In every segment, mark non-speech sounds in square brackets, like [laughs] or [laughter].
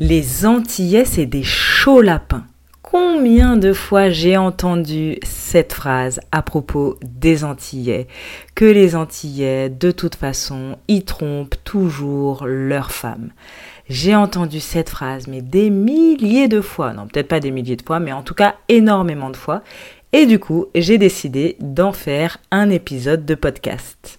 Les Antillais, c'est des chauds lapins. Combien de fois j'ai entendu cette phrase à propos des Antillais Que les Antillais, de toute façon, y trompent toujours leurs femmes. J'ai entendu cette phrase, mais des milliers de fois. Non, peut-être pas des milliers de fois, mais en tout cas énormément de fois. Et du coup, j'ai décidé d'en faire un épisode de podcast.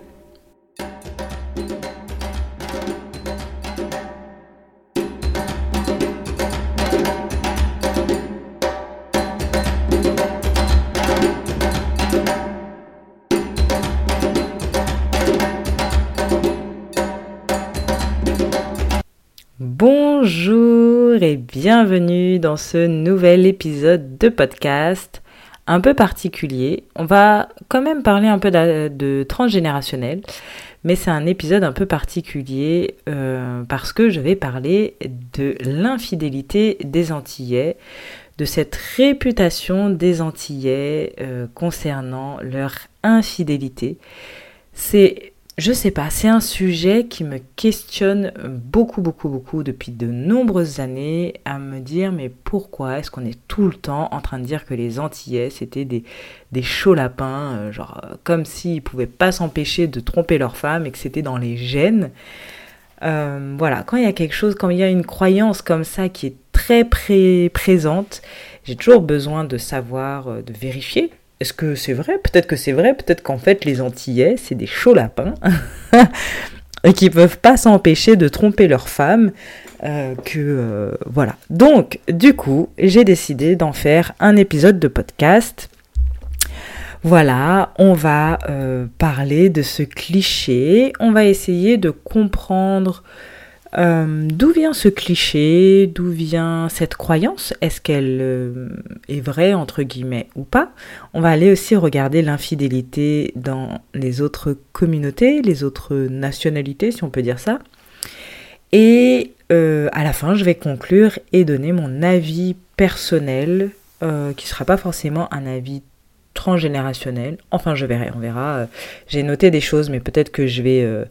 Bonjour et bienvenue dans ce nouvel épisode de podcast un peu particulier. On va quand même parler un peu de, transgénérationnel, mais c'est un épisode un peu particulier euh, parce que je vais parler de l'infidélité des Antillais, de cette réputation des Antillais euh, concernant leur infidélité. C'est je sais pas, c'est un sujet qui me questionne beaucoup, beaucoup, beaucoup depuis de nombreuses années à me dire mais pourquoi est-ce qu'on est tout le temps en train de dire que les Antillais c'était des, des chauds lapins, euh, genre euh, comme s'ils pouvaient pas s'empêcher de tromper leur femme et que c'était dans les gènes? Euh, voilà, quand il y a quelque chose, quand il y a une croyance comme ça qui est très présente, j'ai toujours besoin de savoir, de vérifier est-ce que c'est vrai? Peut-être que c'est vrai, peut-être qu'en fait les Antillais, c'est des chauds lapins [laughs] et qui peuvent pas s'empêcher de tromper leur femme. Euh, que euh, voilà. Donc, du coup, j'ai décidé d'en faire un épisode de podcast. Voilà, on va euh, parler de ce cliché. On va essayer de comprendre euh, d'où vient ce cliché? D'où vient cette croyance? Est-ce qu'elle euh, est vraie, entre guillemets, ou pas? On va aller aussi regarder l'infidélité dans les autres communautés, les autres nationalités, si on peut dire ça. Et euh, à la fin, je vais conclure et donner mon avis personnel, qui ne sera pas forcément un avis transgénérationnel. Enfin, je verrai, on verra. J'ai noté des choses, mais peut-être que je vais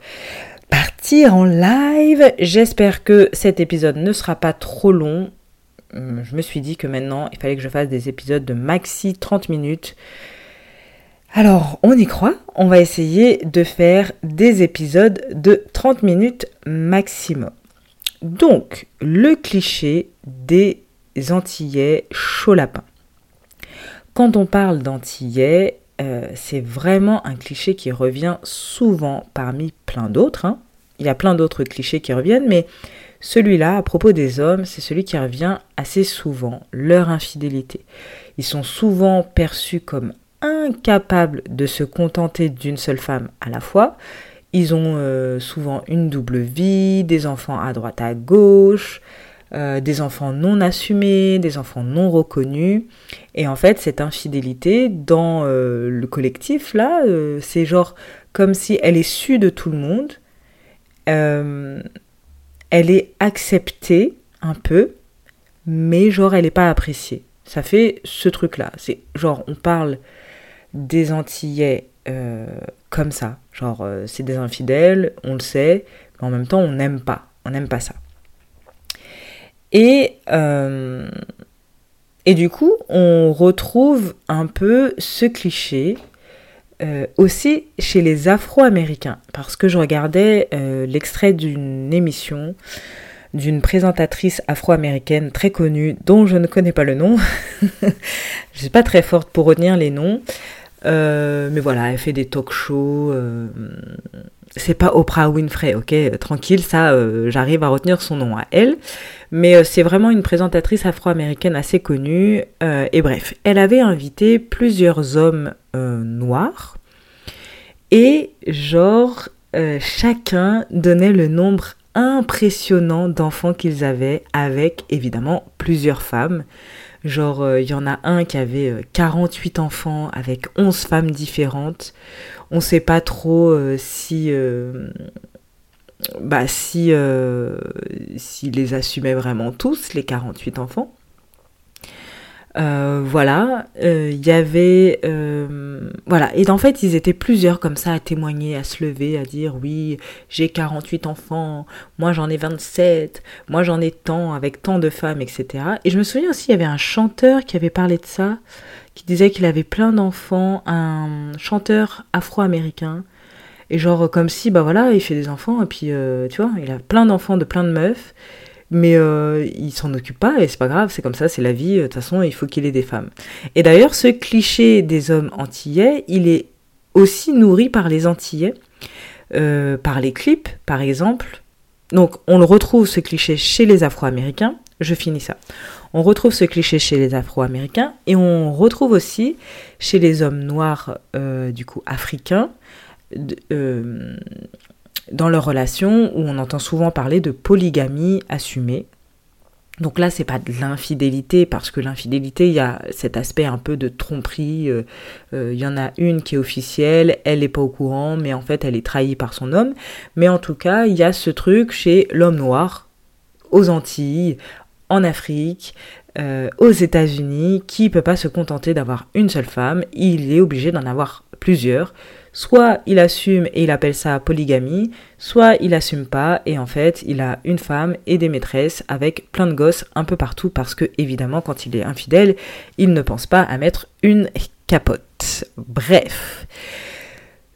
partir en live. J'espère que cet épisode ne sera pas trop long. Hum, je me suis dit que maintenant, il fallait que je fasse des épisodes de maxi 30 minutes. Alors, on y croit. On va essayer de faire des épisodes de 30 minutes maximum. Donc, le cliché des Antillais chaud lapin. Quand on parle d'Antillais, euh, c'est vraiment un cliché qui revient souvent parmi plein d'autres. Hein. Il y a plein d'autres clichés qui reviennent, mais celui-là, à propos des hommes, c'est celui qui revient assez souvent, leur infidélité. Ils sont souvent perçus comme incapables de se contenter d'une seule femme à la fois. Ils ont euh, souvent une double vie, des enfants à droite à gauche, euh, des enfants non assumés, des enfants non reconnus. Et en fait, cette infidélité dans euh, le collectif, là, euh, c'est genre comme si elle est sue de tout le monde, elle est acceptée un peu, mais genre elle n'est pas appréciée. Ça fait ce truc-là. C'est genre on parle des Antillais comme ça. Genre c'est des infidèles, on le sait, mais en même temps on n'aime pas. On n'aime pas ça. Et, euh, et du coup, on retrouve un peu ce cliché euh, aussi chez les Afro-Américains, parce que je regardais euh, l'extrait d'une émission d'une présentatrice afro-américaine très connue dont je ne connais pas le nom. [laughs] je ne suis pas très forte pour retenir les noms. mais voilà, elle fait des talk shows. c'est pas Oprah Winfrey, ok Tranquille, ça, j'arrive à retenir son nom à elle. Mais euh, c'est vraiment une présentatrice afro-américaine assez connue. Euh, et bref, elle avait invité plusieurs hommes euh, noirs. Et genre, euh, chacun donnait le nombre impressionnant d'enfants qu'ils avaient avec évidemment plusieurs femmes. Genre, il y en a un qui avait 48 enfants avec 11 femmes différentes. On ne sait pas trop si bah, si, euh, s'il les assumait vraiment tous, les 48 enfants. Euh, voilà, euh, il y avait... voilà, et en fait, ils étaient plusieurs comme ça à témoigner, à se lever, à dire oui, j'ai 48 enfants, moi j'en ai 27, moi j'en ai tant, avec tant de femmes, etc. Et je me souviens aussi, il y avait un chanteur qui avait parlé de ça, qui disait qu'il avait plein d'enfants, un chanteur afro-américain, et genre, comme si, bah voilà, il fait des enfants, et puis, euh, tu vois, il a plein d'enfants de plein de meufs, mais euh, il s'en occupe pas, et c'est pas grave, c'est comme ça, c'est la vie, de toute façon, il faut qu'il ait des femmes. Et d'ailleurs, ce cliché des hommes antillais, il est aussi nourri par les antillais, euh, par les clips, par exemple. Donc, on le retrouve, ce cliché, chez les Afro-Américains. Je finis ça. On retrouve ce cliché chez les Afro-Américains, et on retrouve aussi chez les hommes noirs, du coup, africains, euh, dans leur relation où on entend souvent parler de polygamie assumée. Donc là, c'est pas de l'infidélité, parce que l'infidélité, il y a cet aspect un peu de tromperie. Euh, euh, il y en a une qui est officielle, elle n'est pas au courant, mais en fait, elle est trahie par son homme. Mais en tout cas, il y a ce truc chez l'homme noir, aux Antilles, en Afrique, aux États-Unis, qui peut pas se contenter d'avoir une seule femme, il est obligé d'en avoir plusieurs. Soit il assume et il appelle ça polygamie, soit il assume pas et en fait il a une femme et des maîtresses avec plein de gosses un peu partout parce que évidemment quand il est infidèle, il ne pense pas à mettre une capote. Bref.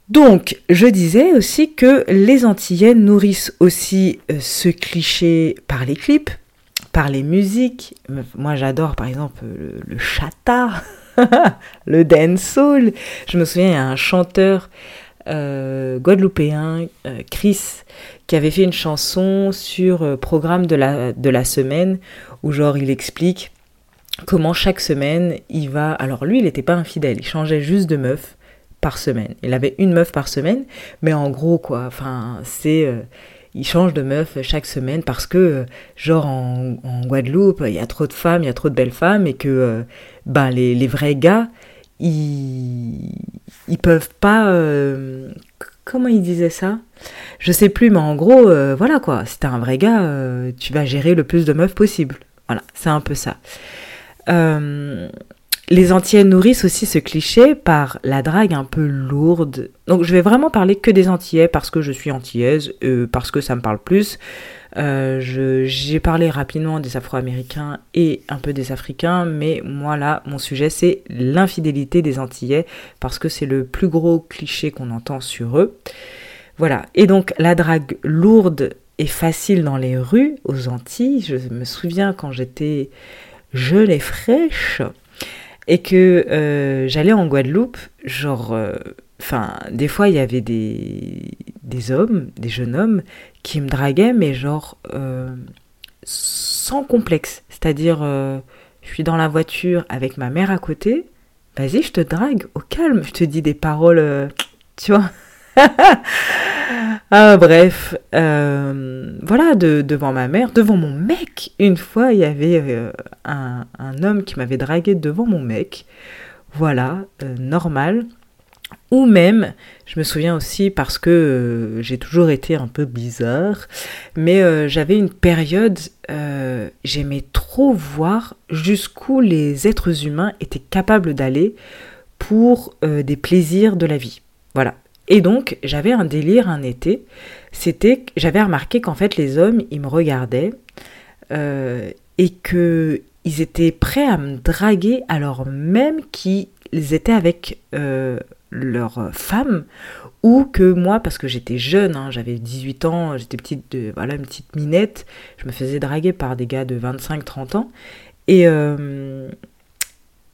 Donc, je disais aussi que les Antillais nourrissent aussi euh, ce cliché par les clips, par les musiques. Moi, j'adore par exemple le, le chata. [laughs] [laughs] le dancehall. Je me souviens, il y a un chanteur euh, guadeloupéen, euh, Chris, qui avait fait une chanson sur euh, programme de la, de la semaine, où genre il explique comment chaque semaine il va... Alors lui, il n'était pas infidèle, il changeait juste de meuf par semaine. Il avait une meuf par semaine, mais en gros, quoi, enfin, c'est il change de meuf chaque semaine parce que, genre, en, Guadeloupe, il y a trop de femmes, il y a trop de belles femmes et que, euh, ben, les, vrais gars, ils, ils peuvent pas. Euh, comment il disait ça? Je sais plus, mais en gros, euh, voilà quoi, si t'es un vrai gars, tu vas gérer le plus de meufs possible. Voilà, c'est un peu ça. Les Antillais nourrissent aussi ce cliché par la drague un peu lourde. Donc je vais vraiment parler que des Antillais parce que je suis antillaise, euh, parce que ça me parle plus. Euh, j'ai parlé rapidement des Afro-Américains et un peu des Africains, mais moi là, mon sujet c'est l'infidélité des Antillais parce que c'est le plus gros cliché qu'on entend sur eux. Voilà. Et donc la drague lourde et facile dans les rues aux Antilles. Je me souviens quand j'étais jeune et fraîche, et que euh, j'allais en Guadeloupe, genre, euh, enfin, des fois il y avait des, des hommes, des jeunes hommes, qui me draguaient, mais genre, euh, sans complexe. C'est-à-dire, je suis dans la voiture avec ma mère à côté, vas-y, je te drague, au calme, je te dis des paroles, tu vois. [laughs] ah, bref, euh, voilà, de, devant ma mère, devant mon mec. Une fois, il y avait euh, un, homme qui m'avait dragué devant mon mec. Voilà, euh, normal. Ou même, je me souviens aussi parce que j'ai toujours été un peu bizarre, mais j'avais une période, j'aimais trop voir jusqu'où les êtres humains étaient capables d'aller pour des plaisirs de la vie. Voilà, et donc, j'avais un délire un été. C'était, j'avais remarqué qu'en fait, les hommes, ils me regardaient euh, et que ils étaient prêts à me draguer alors même qu'ils étaient avec euh, leur femme ou que moi, parce que j'étais jeune, hein, j'avais 18 ans, j'étais petite, voilà, une petite minette, je me faisais draguer par des gars de 25-30 ans. Et, euh,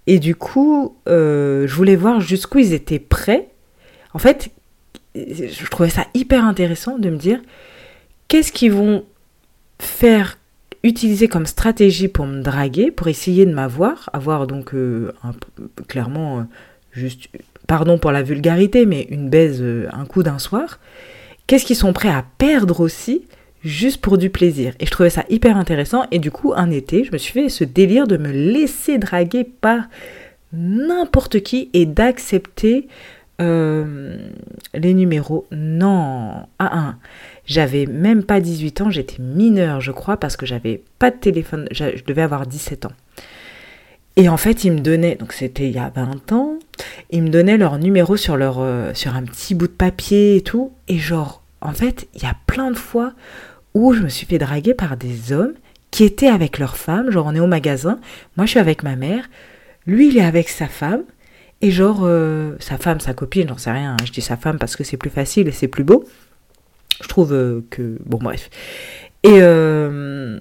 et du coup, je voulais voir jusqu'où ils étaient prêts. En fait, je trouvais ça hyper intéressant de me dire qu'est-ce qu'ils vont faire utiliser comme stratégie pour me draguer, pour essayer de m'avoir, avoir donc euh, clairement euh, juste pardon pour la vulgarité, mais une baise un coup d'un soir, qu'est-ce qu'ils sont prêts à perdre aussi juste pour du plaisir. Et je trouvais ça hyper intéressant. Et du coup, un été, je me suis fait ce délire de me laisser draguer par n'importe qui et d'accepter euh, les numéros. Non, à un. J'avais même pas 18 ans, j'étais mineure, je crois, parce que j'avais pas de téléphone, je devais avoir 17 ans. Et en fait, ils me donnaient, donc c'était il y a 20 ans, ils me donnaient leur numéro sur, leur, euh, sur un petit bout de papier et tout. Et genre, en fait, il y a plein de fois où je me suis fait draguer par des hommes qui étaient avec leur femme. Genre, on est au magasin, moi je suis avec ma mère, lui il est avec sa femme, et genre, euh, sa femme, sa copine, j'en sais rien, hein. je dis sa femme parce que c'est plus facile et c'est plus beau. Je trouve euh, que. Bon, bref. Et euh,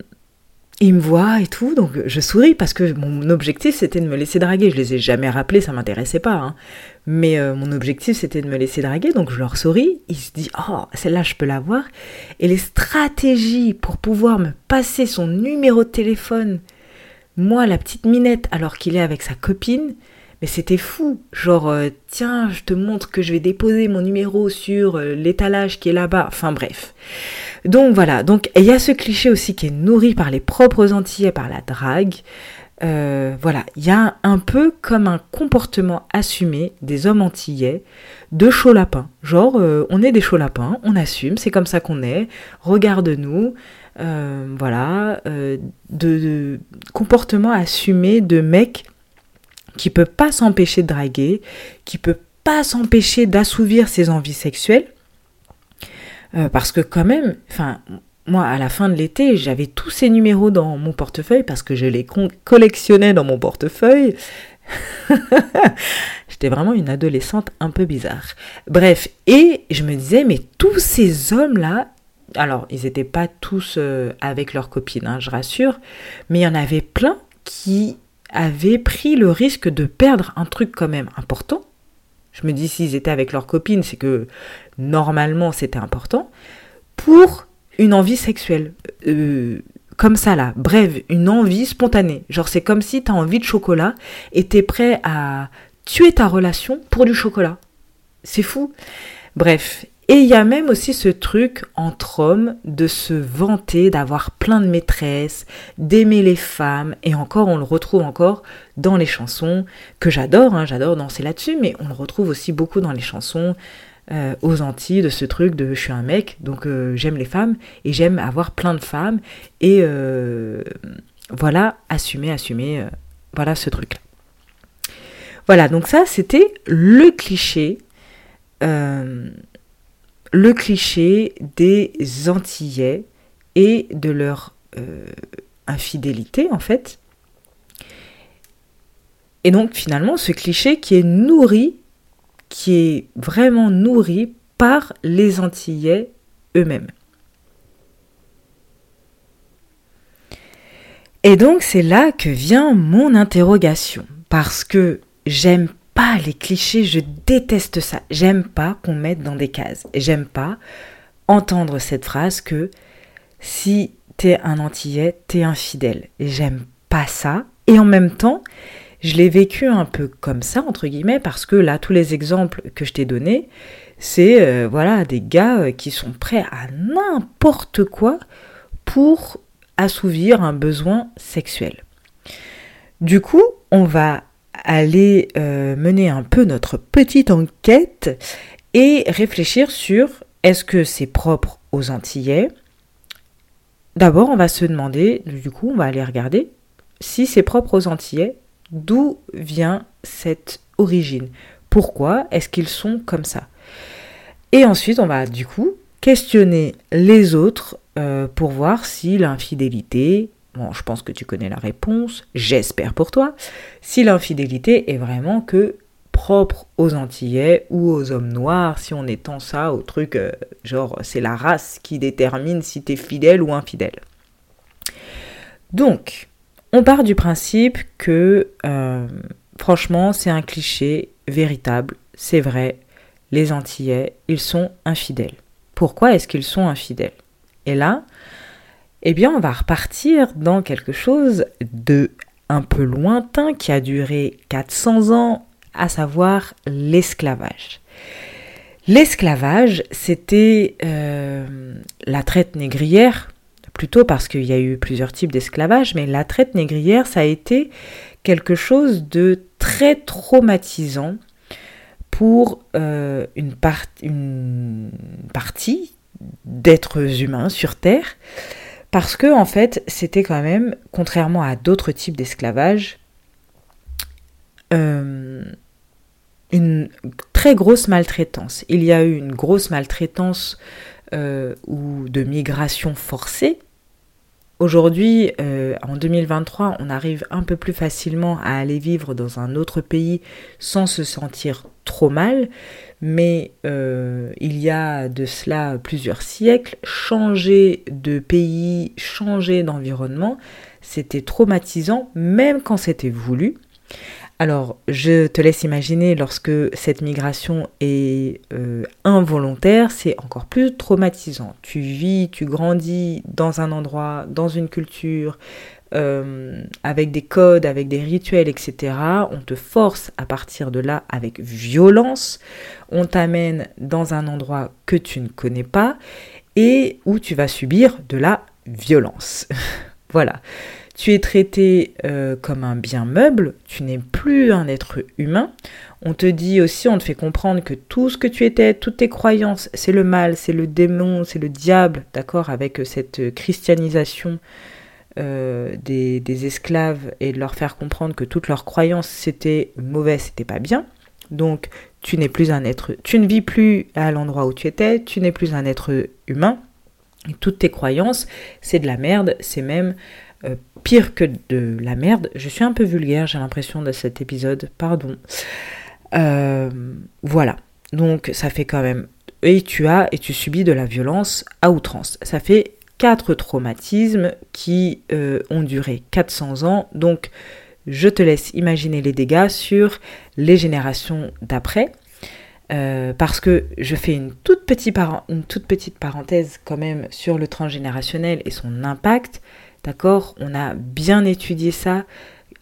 il me voit et tout, donc je souris parce que mon objectif c'était de me laisser draguer. Je les ai jamais rappelés, ça m'intéressait pas. Hein. Mais mon objectif c'était de me laisser draguer, donc je leur souris. Il se dit Oh, celle-là je peux la voir. Et les stratégies pour pouvoir me passer son numéro de téléphone, moi la petite minette, alors qu'il est avec sa copine, mais c'était fou. Genre, euh, tiens, je te montre que je vais déposer mon numéro sur euh, l'étalage qui est là-bas. Enfin bref. Donc voilà, donc il y a ce cliché aussi qui est nourri par les propres Antillais, par la drague. Euh, voilà, il y a un peu comme un comportement assumé des hommes antillais de chaud lapin. Genre, on est des chauds lapins, on assume, c'est comme ça qu'on est, regarde-nous. Voilà, de, comportement assumé de mec qui peut pas s'empêcher de draguer, qui peut pas s'empêcher d'assouvir ses envies sexuelles, euh, parce que quand même, enfin, moi, à la fin de l'été, j'avais tous ces numéros dans mon portefeuille parce que je les collectionnais dans mon portefeuille. [laughs] J'étais vraiment une adolescente un peu bizarre. Bref, et je me disais, mais tous ces hommes-là, alors, ils n'étaient pas tous euh, avec leurs copines, hein, je rassure, mais il y en avait plein qui avaient pris le risque de perdre un truc quand même important. Je me dis, s'ils étaient avec leurs copines, c'est que normalement c'était important, pour une envie sexuelle. Euh, comme ça là, bref, une envie spontanée. Genre c'est comme si tu as envie de chocolat et t'es prêt à tuer ta relation pour du chocolat. C'est fou. Bref, et il y a même aussi ce truc entre hommes de se vanter d'avoir plein de maîtresses, d'aimer les femmes, et encore on le retrouve encore dans les chansons que j'adore, hein, j'adore danser là-dessus, mais on le retrouve aussi beaucoup dans les chansons euh, aux Antilles de ce truc de je suis un mec, donc euh, j'aime les femmes et j'aime avoir plein de femmes et euh, voilà, assumer, assumer, voilà ce truc-là. Voilà, donc ça c'était le cliché, le cliché des Antillais et de leur infidélité en fait. Et donc finalement ce cliché qui est nourri qui est vraiment nourri par les Antillais eux-mêmes. Et donc c'est là que vient mon interrogation, parce que j'aime les clichés, je déteste ça. J'aime pas qu'on mette dans des cases. J'aime pas entendre cette phrase que si t'es un Antillais, t'es infidèle. J'aime pas ça. Et en même temps, je l'ai vécu un peu comme ça, entre guillemets, parce que là, tous les exemples que je t'ai donnés, c'est euh, voilà des gars euh, qui sont prêts à n'importe quoi pour assouvir un besoin sexuel. Du coup, on va aller euh, mener un peu notre petite enquête et réfléchir sur est-ce que c'est propre aux Antillais. D'abord, on va se demander, du coup, on va aller regarder si c'est propre aux Antillais D'où vient cette origine. Pourquoi est-ce qu'ils sont comme ça? Et ensuite, on va du coup questionner les autres euh, pour voir si l'infidélité, bon, je pense que tu connais la réponse, j'espère pour toi, si l'infidélité est vraiment que propre aux Antillais ou aux hommes noirs, si on étend ça au truc euh, genre c'est la race qui détermine si t'es fidèle ou infidèle. Donc, on part du principe que, euh, franchement, c'est un cliché véritable, c'est vrai, les Antillais, ils sont infidèles. Pourquoi est-ce qu'ils sont infidèles? Et là, eh bien, on va repartir dans quelque chose de un peu lointain qui a duré 400 ans à savoir l'esclavage. L'esclavage, c'était euh, la traite négrière, plutôt parce qu'il y a eu plusieurs types d'esclavage, mais la traite négrière, ça a été quelque chose de très traumatisant pour euh, une, une partie d'êtres humains sur Terre, parce que en fait, c'était quand même, contrairement à d'autres types d'esclavage, euh, une très grosse maltraitance. Il y a eu une grosse maltraitance euh, ou de migration forcée. Aujourd'hui, euh, en 2023, on arrive un peu plus facilement à aller vivre dans un autre pays sans se sentir trop mal, mais euh, il y a de cela plusieurs siècles, changer de pays, changer d'environnement, c'était traumatisant, même quand c'était voulu. Alors, je te laisse imaginer lorsque cette migration est euh, involontaire, c'est encore plus traumatisant. Tu vis, tu grandis dans un endroit, dans une culture, euh, avec des codes, avec des rituels, etc. On te force à partir de là avec violence. On t'amène dans un endroit que tu ne connais pas et où tu vas subir de la violence. [laughs] voilà. Tu es traité euh, comme un bien meuble, tu n'es plus un être humain. On te dit aussi, on te fait comprendre que tout ce que tu étais, toutes tes croyances, c'est le mal, c'est le démon, c'est le diable, d'accord, avec cette christianisation euh, des, esclaves et de leur faire comprendre que toutes leurs croyances c'était mauvais, c'était pas bien. Donc tu n'es plus un être, tu ne vis plus à l'endroit où tu étais, tu n'es plus un être humain. Toutes tes croyances, c'est de la merde, c'est même euh, pire que de la merde. Je suis un peu vulgaire, j'ai l'impression, de cet épisode, pardon. Euh, voilà. Donc ça fait quand même... Et tu as et tu subis de la violence à outrance. Ça fait quatre traumatismes qui euh, ont duré 400 ans. Donc je te laisse imaginer les dégâts sur les générations d'après. parce que je fais une toute petite parenthèse quand même sur le transgénérationnel et son impact. D'accord? On a bien étudié ça.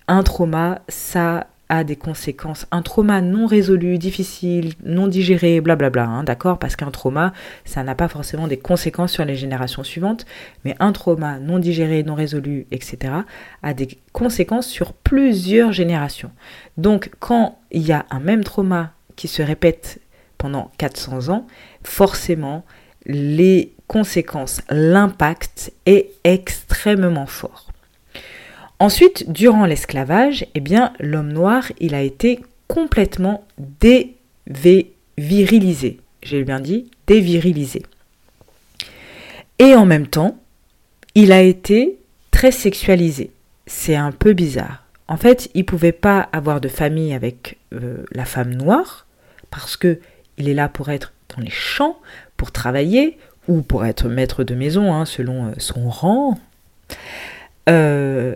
Un trauma, ça a des conséquences. Un trauma non résolu, difficile, non digéré, blablabla, hein, d'accord? Parce qu'un trauma, ça n'a pas forcément des conséquences sur les générations suivantes, mais un trauma non digéré, non résolu, etc., a des conséquences sur plusieurs générations. Donc, quand il y a un même trauma qui se répète pendant 400 ans, forcément, les conséquences, l'impact est extrêmement fort. Ensuite, durant l'esclavage, eh bien, l'homme noir, il a été complètement dévirilisé. J'ai bien dit dévirilisé. Et en même temps, il a été très sexualisé. C'est un peu bizarre. En fait, il pouvait pas avoir de famille avec euh, la femme noire parce que il est là pour être dans les champs, pour travailler, ou pour être maître de maison, hein, selon euh, son rang. Euh,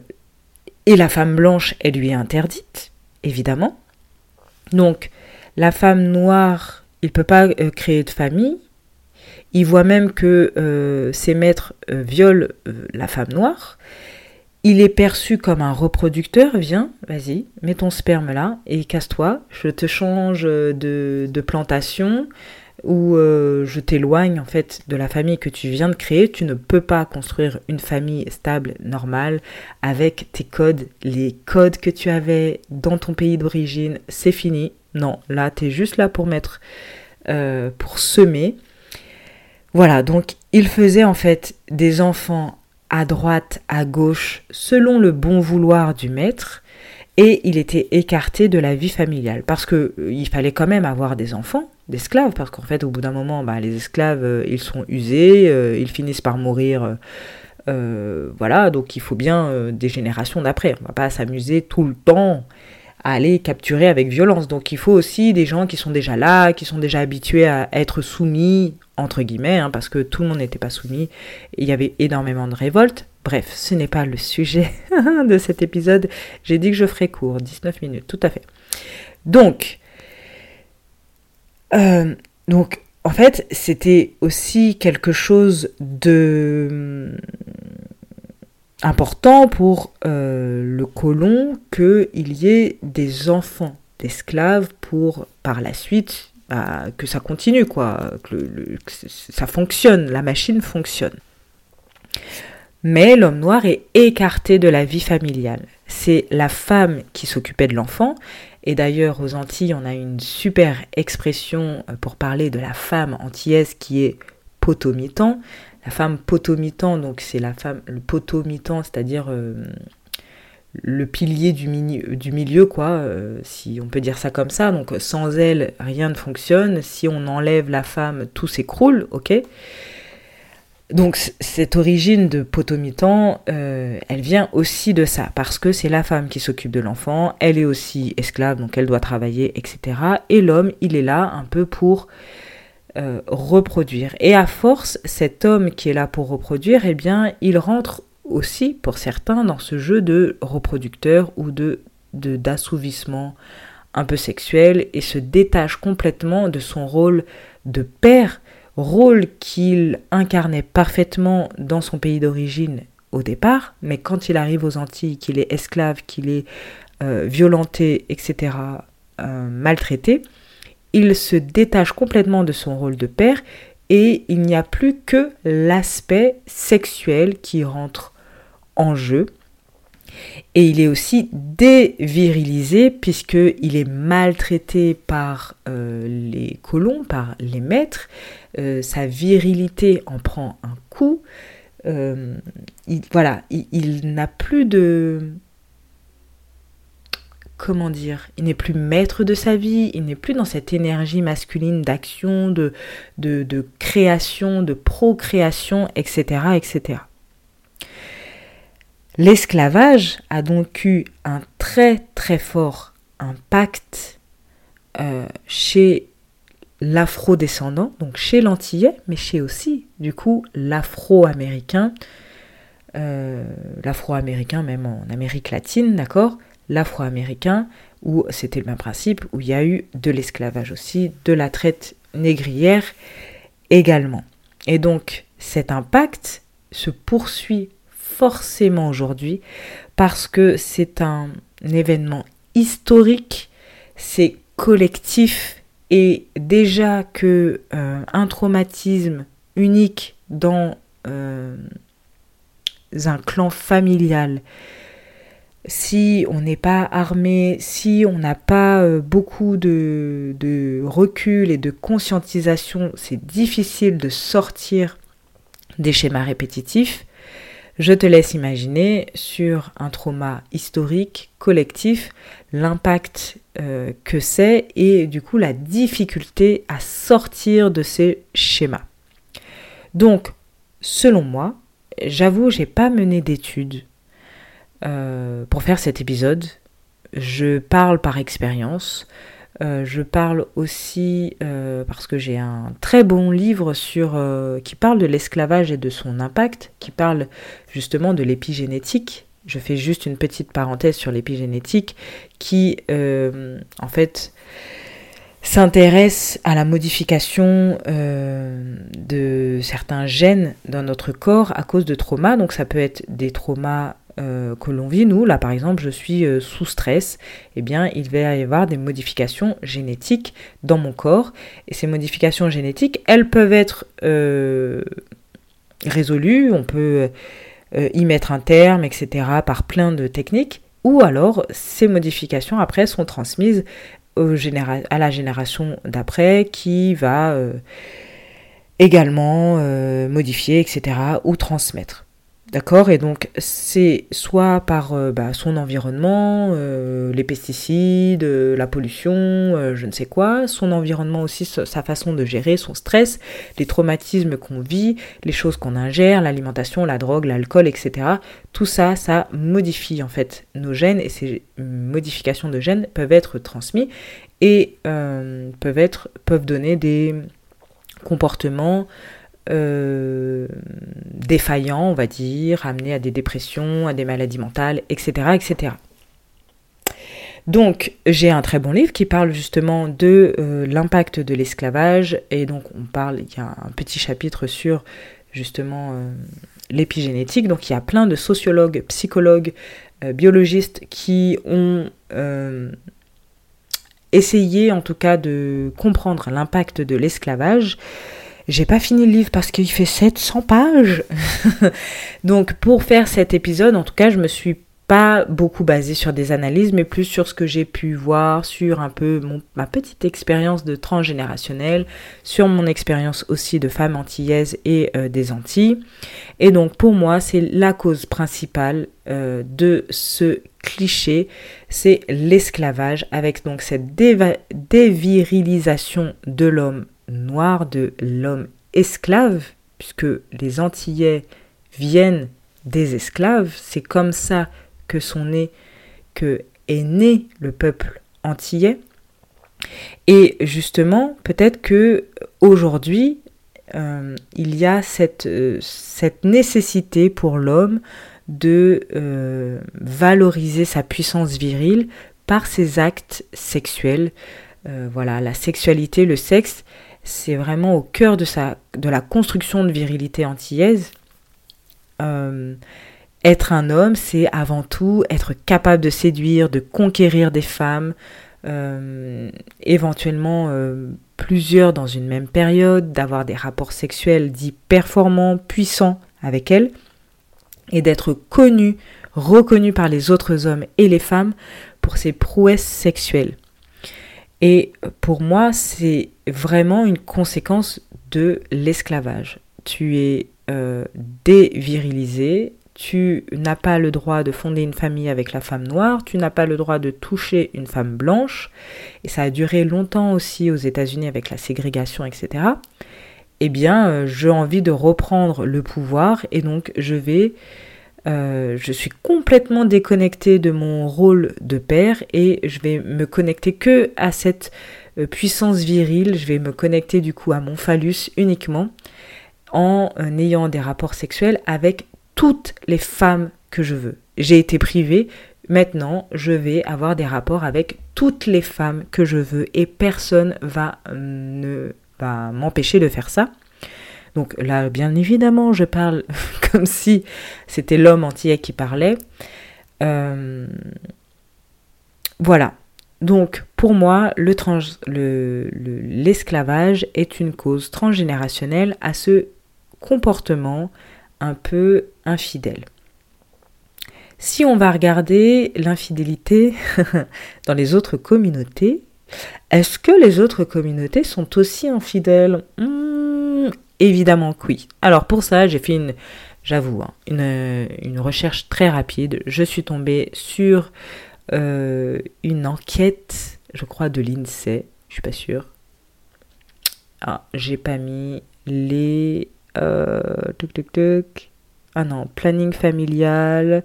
et la femme blanche, elle lui est interdite, évidemment. Donc, la femme noire, il ne peut pas euh, créer de famille. Il voit même que ses maîtres violent la femme noire. Il est perçu comme un reproducteur. Viens, vas-y, mets ton sperme là et casse-toi. Je te change de, de plantation où euh, je t'éloigne en fait de la famille que tu viens de créer. Tu ne peux pas construire une famille stable, normale, avec tes codes, les codes que tu avais dans ton pays d'origine. C'est fini. Non, là, tu es juste là pour mettre, euh, pour semer. Voilà, donc il faisait en fait des enfants à droite, à gauche, selon le bon vouloir du maître et il était écarté de la vie familiale parce que euh, fallait quand même avoir des enfants d'esclaves parce qu'en fait au bout d'un moment bah, les esclaves euh, ils sont usés euh, ils finissent par mourir voilà donc il faut bien des générations d'après on va pas s'amuser tout le temps à aller capturer avec violence donc il faut aussi des gens qui sont déjà là qui sont déjà habitués à être soumis entre guillemets hein, parce que tout le monde n'était pas soumis il y avait énormément de révoltes Bref, ce n'est pas le sujet [laughs] de cet épisode. J'ai dit que je ferais court, 19 minutes, tout à fait. Donc, euh, donc en fait, c'était aussi quelque chose de hum, important pour euh, le colon qu'il y ait des enfants, d'esclaves pour par la suite bah, que ça continue, quoi, que, ça fonctionne, la machine fonctionne. Mais l'homme noir est écarté de la vie familiale. C'est la femme qui s'occupait de l'enfant. Et d'ailleurs, aux Antilles, on a une super expression euh, pour parler de la femme antillaise qui est potomitan. La femme potomitan, donc c'est la femme, le potomitan, c'est-à-dire euh, le pilier du, milieu, quoi, euh, si on peut dire ça comme ça. Donc sans elle, rien ne fonctionne. Si on enlève la femme, tout s'écroule, ok? Donc cette origine de potomitan, euh, elle vient aussi de ça, parce que c'est la femme qui s'occupe de l'enfant, elle est aussi esclave, donc elle doit travailler, etc. Et l'homme, il est là un peu pour euh, reproduire. Et à force, cet homme qui est là pour reproduire, eh bien, il rentre aussi, pour certains, dans ce jeu de reproducteur ou de d'assouvissement un peu sexuel et se détache complètement de son rôle de père, rôle qu'il incarnait parfaitement dans son pays d'origine au départ, mais quand il arrive aux Antilles, qu'il est esclave, qu'il est euh, violenté, etc., euh, maltraité, il se détache complètement de son rôle de père et il n'y a plus que l'aspect sexuel qui rentre en jeu. Et il est aussi dévirilisé puisqu'il est maltraité par euh, les colons, par les maîtres. Euh, sa virilité en prend un coup. Euh, voilà, il n'a plus de, comment dire, il n'est plus maître de sa vie, il n'est plus dans cette énergie masculine d'action, de, de, création, de procréation, etc. etc. L'esclavage a donc eu un très très fort impact euh, chez l'afro-descendant, donc chez l'antillais, mais chez aussi, du coup, l'afro-américain, euh, l'afro-américain même en Amérique latine, d'accord? L'afro-américain, où c'était le même principe, où il y a eu de l'esclavage aussi, de la traite négrière également. Et donc cet impact se poursuit forcément aujourd'hui parce que c'est un événement historique, c'est collectif et déjà que euh, un traumatisme unique dans euh, un clan familial si on n'est pas armé, si on n'a pas euh, beaucoup de, de, recul et de conscientisation, c'est difficile de sortir des schémas répétitifs. Je te laisse imaginer sur un trauma historique, collectif, l'impact euh, que c'est et du coup la difficulté à sortir de ces schémas. Donc, selon moi, j'avoue, j'ai pas mené d'études euh, pour faire cet épisode. Je parle par expérience. Euh, je parle aussi parce que j'ai un très bon livre sur qui parle de l'esclavage et de son impact, qui parle justement de l'épigénétique. Je fais juste une petite parenthèse sur l'épigénétique qui en fait s'intéresse à la modification de certains gènes dans notre corps à cause de traumas. Donc ça peut être des traumas euh, que l'on vit, nous, là par exemple, je suis euh, sous stress, eh bien il va y avoir des modifications génétiques dans mon corps. Et ces modifications génétiques, elles peuvent être euh, résolues, on peut y mettre un terme, etc., par plein de techniques. Ou alors, ces modifications après sont transmises à la génération d'après qui va également modifier, etc., ou transmettre. D'accord Et donc, c'est soit par euh, bah, son environnement, euh, les pesticides, euh, la pollution, je ne sais quoi, son environnement aussi, sa façon de gérer son stress, les traumatismes qu'on vit, les choses qu'on ingère, l'alimentation, la drogue, l'alcool, etc. Tout ça, ça modifie en fait nos gènes et ces modifications de gènes peuvent être transmises et peuvent, être, peuvent donner des comportements euh, défaillants, on va dire, amenés à des dépressions, à des maladies mentales, etc. etc. Donc j'ai un très bon livre qui parle justement de euh, l'impact de l'esclavage et donc on parle, il y a un petit chapitre sur justement euh, l'épigénétique, donc il y a plein de sociologues, psychologues, biologistes qui ont essayer en tout cas de comprendre l'impact de l'esclavage. J'ai pas fini le livre parce qu'il fait 700 pages. [laughs] Donc pour faire cet épisode, en tout cas, je me suis pas beaucoup basée sur des analyses, mais plus sur ce que j'ai pu voir, sur un peu ma petite expérience de transgénérationnel, sur mon expérience aussi de femme antillaise et euh, des Antilles. Et donc pour moi, c'est la cause principale euh, de ce cliché, c'est l'esclavage, avec donc cette dévirilisation de l'homme noir, de l'homme esclave, puisque les Antillais viennent des esclaves, c'est comme ça que sont nés, que est né le peuple antillais. Et justement, peut-être que aujourd'hui, euh, il y a cette, euh, cette nécessité pour l'homme de euh, valoriser sa puissance virile par ses actes sexuels. voilà, la sexualité, le sexe, c'est vraiment au cœur de, la construction de virilité antillaise. Être un homme, c'est avant tout être capable de séduire, de conquérir des femmes, euh, éventuellement euh, plusieurs dans une même période, d'avoir des rapports sexuels dits performants, puissants avec elles, et d'être connu, reconnu par les autres hommes et les femmes pour ses prouesses sexuelles. Et pour moi, c'est vraiment une conséquence de l'esclavage. Tu es euh, dévirilisé, tu n'as pas le droit de fonder une famille avec la femme noire, tu n'as pas le droit de toucher une femme blanche, et ça a duré longtemps aussi aux États-Unis avec la ségrégation, etc. Eh bien, euh, j'ai envie de reprendre le pouvoir, et donc je vais, euh, je suis complètement déconnectée de mon rôle de père, et je vais me connecter que à cette euh, puissance virile, je vais me connecter du coup à mon phallus uniquement en ayant des rapports sexuels avec toutes les femmes que je veux. J'ai été privée, maintenant je vais avoir des rapports avec toutes les femmes que je veux et personne ne va m'empêcher de faire ça. Donc là, bien évidemment, je parle [laughs] comme si c'était l'homme entier qui parlait. Euh, voilà. Donc pour moi, l'esclavage le, l'esclavage est une cause transgénérationnelle à ce comportement un peu infidèle. Si on va regarder l'infidélité [laughs] dans les autres communautés, est-ce que les autres communautés sont aussi infidèles? Hmm, Évidemment que oui. Alors pour ça, j'ai fait une, j'avoue, hein, une, recherche très rapide. Je suis tombée sur euh, une enquête, je crois, de l'INSEE. Je suis pas sûre. Ah, j'ai pas mis les euh, ah non, planning familial.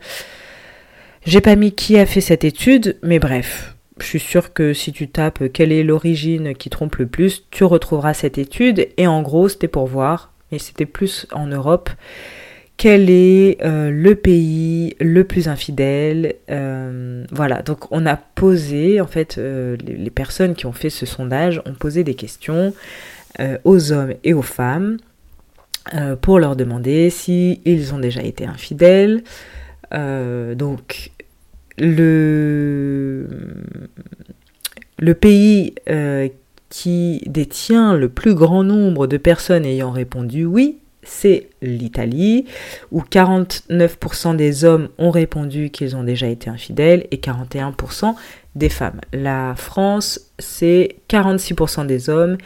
J'ai pas mis qui a fait cette étude, mais bref. Je suis sûre que si tu tapes quelle est l'origine qui trompe le plus, tu retrouveras cette étude. Et en gros, c'était pour voir, et c'était plus en Europe, quel est euh, le pays le plus infidèle. Euh, voilà, donc on a posé, en fait, les, personnes qui ont fait ce sondage ont posé des questions aux hommes et aux femmes euh, pour leur demander si ils ont déjà été infidèles. Euh, donc le, pays euh, qui détient le plus grand nombre de personnes ayant répondu oui, c'est l'Italie, où 49% des hommes ont répondu qu'ils ont déjà été infidèles et 41% des femmes. La France, c'est 46% des hommes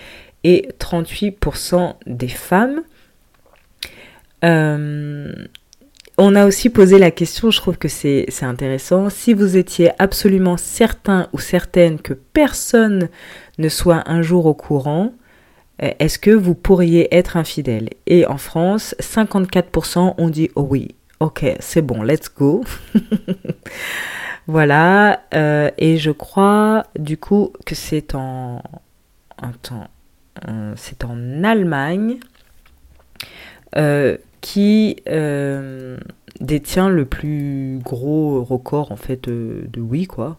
et 38% des femmes. Euh, on a aussi posé la question, je trouve que c'est intéressant, si vous étiez absolument certain ou certaine que personne ne soit un jour au courant, euh, est-ce que vous pourriez être infidèle? Et en France, 54% ont dit oh oui, ok, c'est bon, let's go. [laughs] voilà, euh, et je crois du coup que c'est en, c'est en Allemagne qui euh, détient le plus gros record en fait euh, de oui quoi.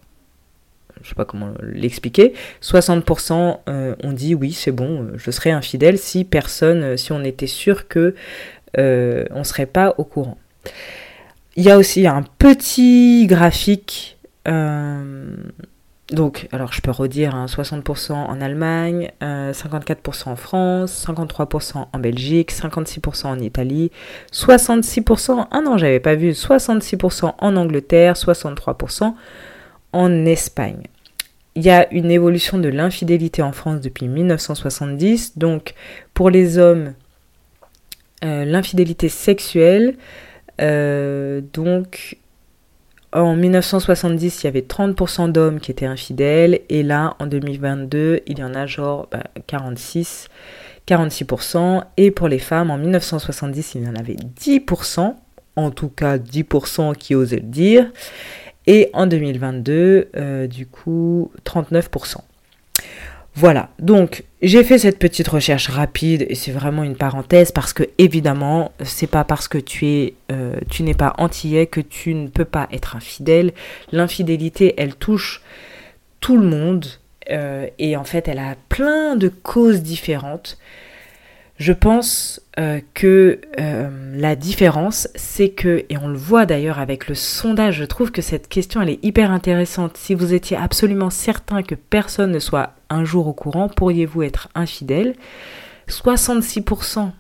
Je sais pas comment l'expliquer. 60% euh, ont dit oui, c'est bon, je serais infidèle si personne, si on était sûr que on serait pas au courant. Il y a aussi un petit graphique donc, alors je peux redire, 60% hein, en Allemagne, 54% en France, 53% en Belgique, 56% en Italie, 66%, ah non, j'avais pas vu, 66% en Angleterre, 63% en Espagne. Il y a une évolution de l'infidélité en France depuis 1970. Donc, pour les hommes, euh, l'infidélité sexuelle, euh, donc en 1970, il y avait 30% d'hommes qui étaient infidèles, et là, en 2022, il y en a genre 46, bah, 46%, et pour les femmes, en 1970, il y en avait 10%, en tout cas 10% qui osaient le dire, et en 2022, euh, du coup, 39%. Voilà, donc j'ai fait cette petite recherche rapide et c'est vraiment une parenthèse parce que évidemment, c'est pas parce que tu es euh, tu n'es pas antillais que tu ne peux pas être infidèle. L'infidélité, elle touche tout le monde euh, et en fait, elle a plein de causes différentes. Je pense euh, que la différence, c'est que, et on le voit d'ailleurs avec le sondage, je trouve que cette question, elle est hyper intéressante. Si vous étiez absolument certain que personne ne soit un jour au courant, pourriez-vous être infidèle? 66%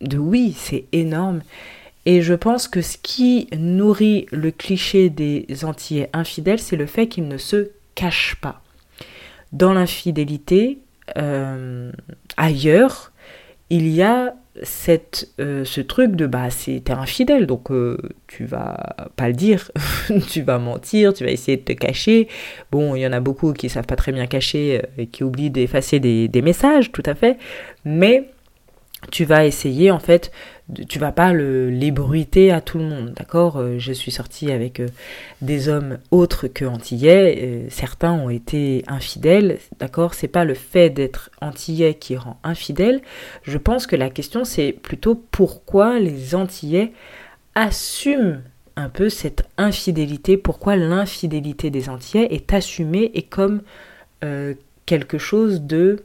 de oui, c'est énorme. Et je pense que ce qui nourrit le cliché des Antillais infidèles, c'est le fait qu'ils ne se cachent pas. Dans l'infidélité, euh, ailleurs, il y a euh, ce truc de bah t'es infidèle donc euh, tu vas pas le dire [laughs] tu vas mentir tu vas essayer de te cacher. Bon il y en a beaucoup qui savent pas très bien cacher et qui oublient d'effacer des, messages tout à fait. Mais tu vas essayer en fait, tu vas pas l'ébruiter à tout le monde, d'accord? Euh, Je suis sortie avec euh, des hommes autres que antillais, euh, certains ont été infidèles, d'accord? C'est pas le fait d'être antillais qui rend infidèle. Je pense que la question c'est plutôt pourquoi les antillais assument un peu cette infidélité, pourquoi l'infidélité des antillais est assumée et comme quelque chose de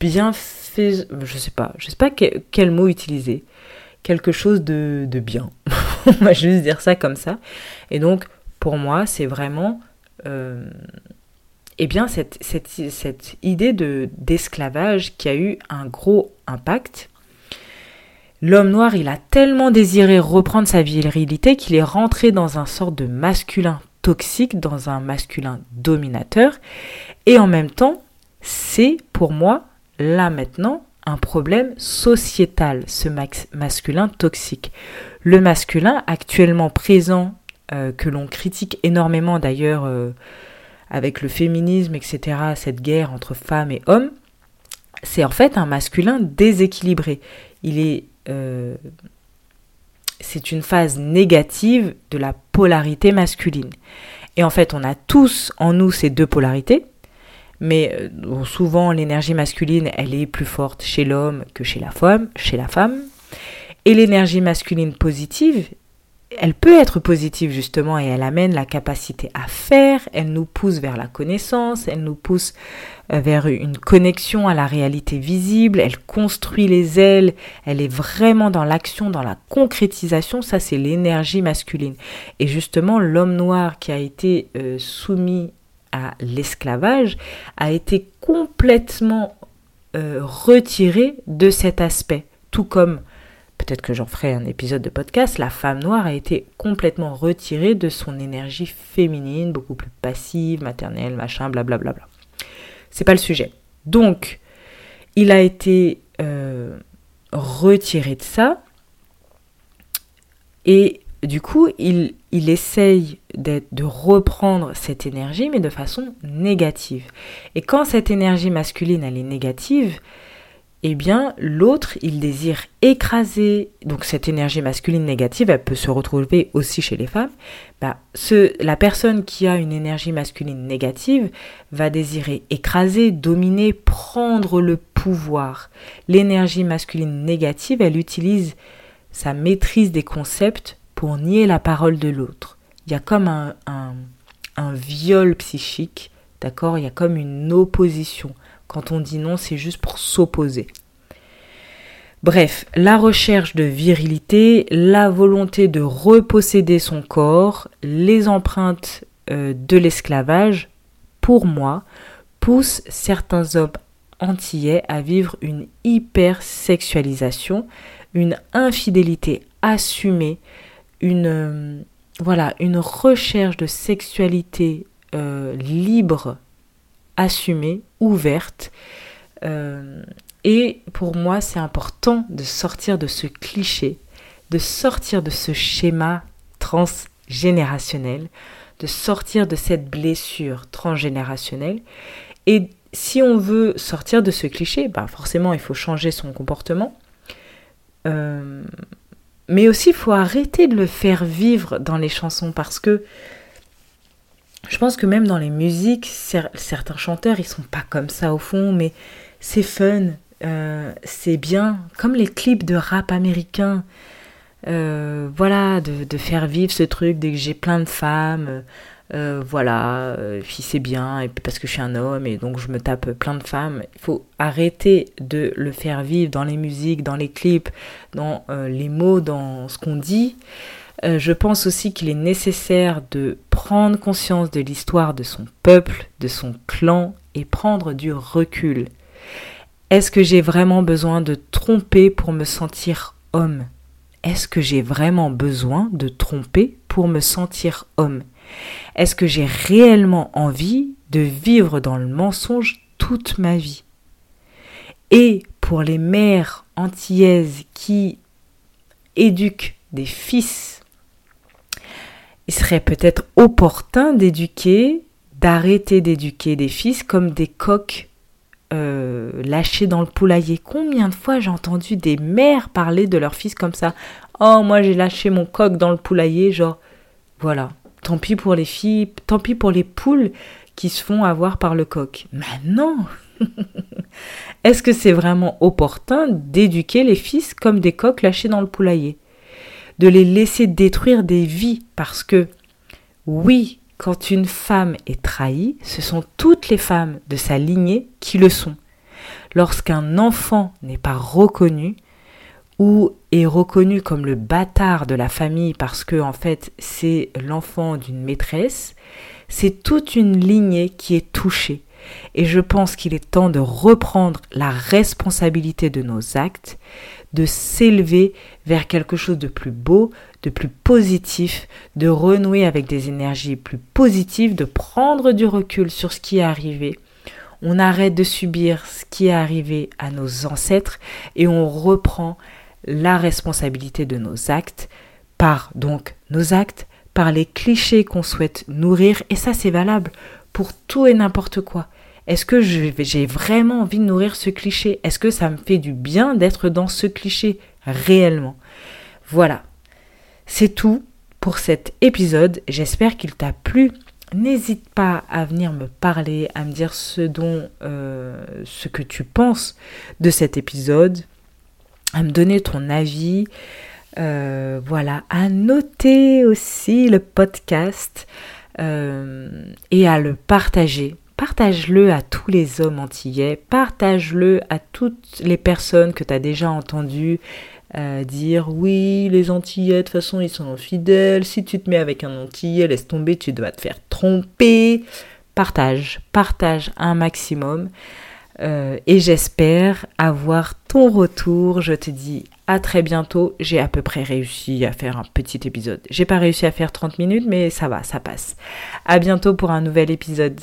bien fait, je sais pas, je sais pas quel, mot utiliser, quelque chose de, bien. [laughs] On va juste dire ça comme ça. Et donc, pour moi, c'est vraiment, euh, eh bien, cette, cette, cette idée de, d'esclavage qui a eu un gros impact. L'homme noir, il a tellement désiré reprendre sa virilité qu'il est rentré dans un sort de masculin toxique, dans un masculin dominateur. Et en même temps, c'est pour moi là maintenant un problème sociétal, ce masculin toxique. Le masculin actuellement présent, euh, que l'on critique énormément d'ailleurs euh, avec le féminisme, etc., cette guerre entre femmes et hommes, c'est en fait un masculin déséquilibré. Il est... Euh, c'est une phase négative de la polarité masculine. Et en fait, on a tous en nous ces deux polarités, mais euh, souvent l'énergie masculine, elle est plus forte chez l'homme que chez la femme, chez la femme. Et l'énergie masculine positive, elle peut être positive justement et elle amène la capacité à faire, elle nous pousse vers la connaissance, elle nous pousse euh, vers une connexion à la réalité visible, elle construit les ailes, elle est vraiment dans l'action, dans la concrétisation, ça c'est l'énergie masculine. Et justement l'homme noir qui a été euh, soumis à l'esclavage a été complètement euh, retiré de cet aspect. Tout comme, peut-être que j'en ferai un épisode de podcast, la femme noire a été complètement retirée de son énergie féminine, beaucoup plus passive, maternelle, machin, blablabla. Bla bla. C'est pas le sujet. Donc, il a été euh, retiré de ça. Et du coup, il, il essaye de reprendre cette énergie, mais de façon négative. Et quand cette énergie masculine, est négative, eh bien, l'autre, il désire écraser, donc cette énergie masculine négative, elle peut se retrouver aussi chez les femmes. Bah, ce, la personne qui a une énergie masculine négative va désirer écraser, dominer, prendre le pouvoir. L'énergie masculine négative, elle utilise sa maîtrise des concepts pour nier la parole de l'autre. Il y a comme un, viol psychique, d'accord? Il y a comme une opposition. Quand on dit non, c'est juste pour s'opposer. Bref, la recherche de virilité, la volonté de reposséder son corps, les empreintes euh, de l'esclavage, pour moi, pousse certains hommes antillais à vivre une hypersexualisation, une infidélité assumée, une, euh, voilà, une recherche de sexualité euh, libre, assumée, ouverte. Euh, et pour moi, c'est important de sortir de ce cliché, de sortir de ce schéma transgénérationnel, de sortir de cette blessure transgénérationnelle. Et si on veut sortir de ce cliché, bah forcément, il faut changer son comportement. Mais aussi, il faut arrêter de le faire vivre dans les chansons parce que je pense que même dans les musiques, certains chanteurs, ils sont pas comme ça au fond, mais c'est fun, euh, c'est bien, comme les clips de rap américain. Euh, voilà, de, de, faire vivre ce truc dès que j'ai plein de femmes, euh, voilà, euh, puis c'est bien, et parce que je suis un homme, et donc je me tape plein de femmes. Il faut arrêter de le faire vivre dans les musiques, dans les clips, dans euh, les mots, dans ce qu'on dit. je pense aussi qu'il est nécessaire de prendre conscience de l'histoire de son peuple, de son clan, et prendre du recul. Est-ce que j'ai vraiment besoin de tromper pour me sentir homme? Est-ce que j'ai vraiment besoin de tromper pour me sentir homme? Est-ce que j'ai réellement envie de vivre dans le mensonge toute ma vie? Et pour les mères antillaises qui éduquent des fils, il serait peut-être opportun d'éduquer, d'arrêter d'éduquer des fils comme des coqs euh, lâchés dans le poulailler. Combien de fois j'ai entendu des mères parler de leur fils comme ça? Oh, moi j'ai lâché mon coq dans le poulailler, genre, voilà. Tant pis pour les filles, tant pis pour les poules qui se font avoir par le coq. Mais non [laughs] Est-ce que c'est vraiment opportun d'éduquer les fils comme des coqs lâchés dans le poulailler? De les laisser détruire des vies parce que, oui, quand une femme est trahie, ce sont toutes les femmes de sa lignée qui le sont. Lorsqu'un enfant n'est pas reconnu, ou est reconnu comme le bâtard de la famille parce que en fait c'est l'enfant d'une maîtresse, c'est toute une lignée qui est touchée. Et je pense qu'il est temps de reprendre la responsabilité de nos actes, de s'élever vers quelque chose de plus beau, de plus positif, de renouer avec des énergies plus positives, de prendre du recul sur ce qui est arrivé. On arrête de subir ce qui est arrivé à nos ancêtres et on reprend la responsabilité de nos actes par donc nos actes, par les clichés qu'on souhaite nourrir, et ça c'est valable pour tout et n'importe quoi. Est-ce que j'ai vraiment envie de nourrir ce cliché? Est-ce que ça me fait du bien d'être dans ce cliché réellement? Voilà, c'est tout pour cet épisode. J'espère qu'il t'a plu. N'hésite pas à venir me parler, à me dire ce dont, euh, ce que tu penses de cet épisode, à me donner ton avis. Euh, voilà, à noter aussi le podcast euh, et à le partager. Partage-le à tous les hommes antillais, partage-le à toutes les personnes que tu as déjà entendues euh, dire oui, les antillais, de toute façon, ils sont infidèles. Si tu te mets avec un antillais, laisse tomber, tu dois te faire tromper. Partage, partage un maximum. Euh, et j'espère avoir ton retour. Je te dis à très bientôt. J'ai à peu près réussi à faire un petit épisode. J'ai pas réussi à faire 30 minutes, mais ça va, ça passe. À bientôt pour un nouvel épisode.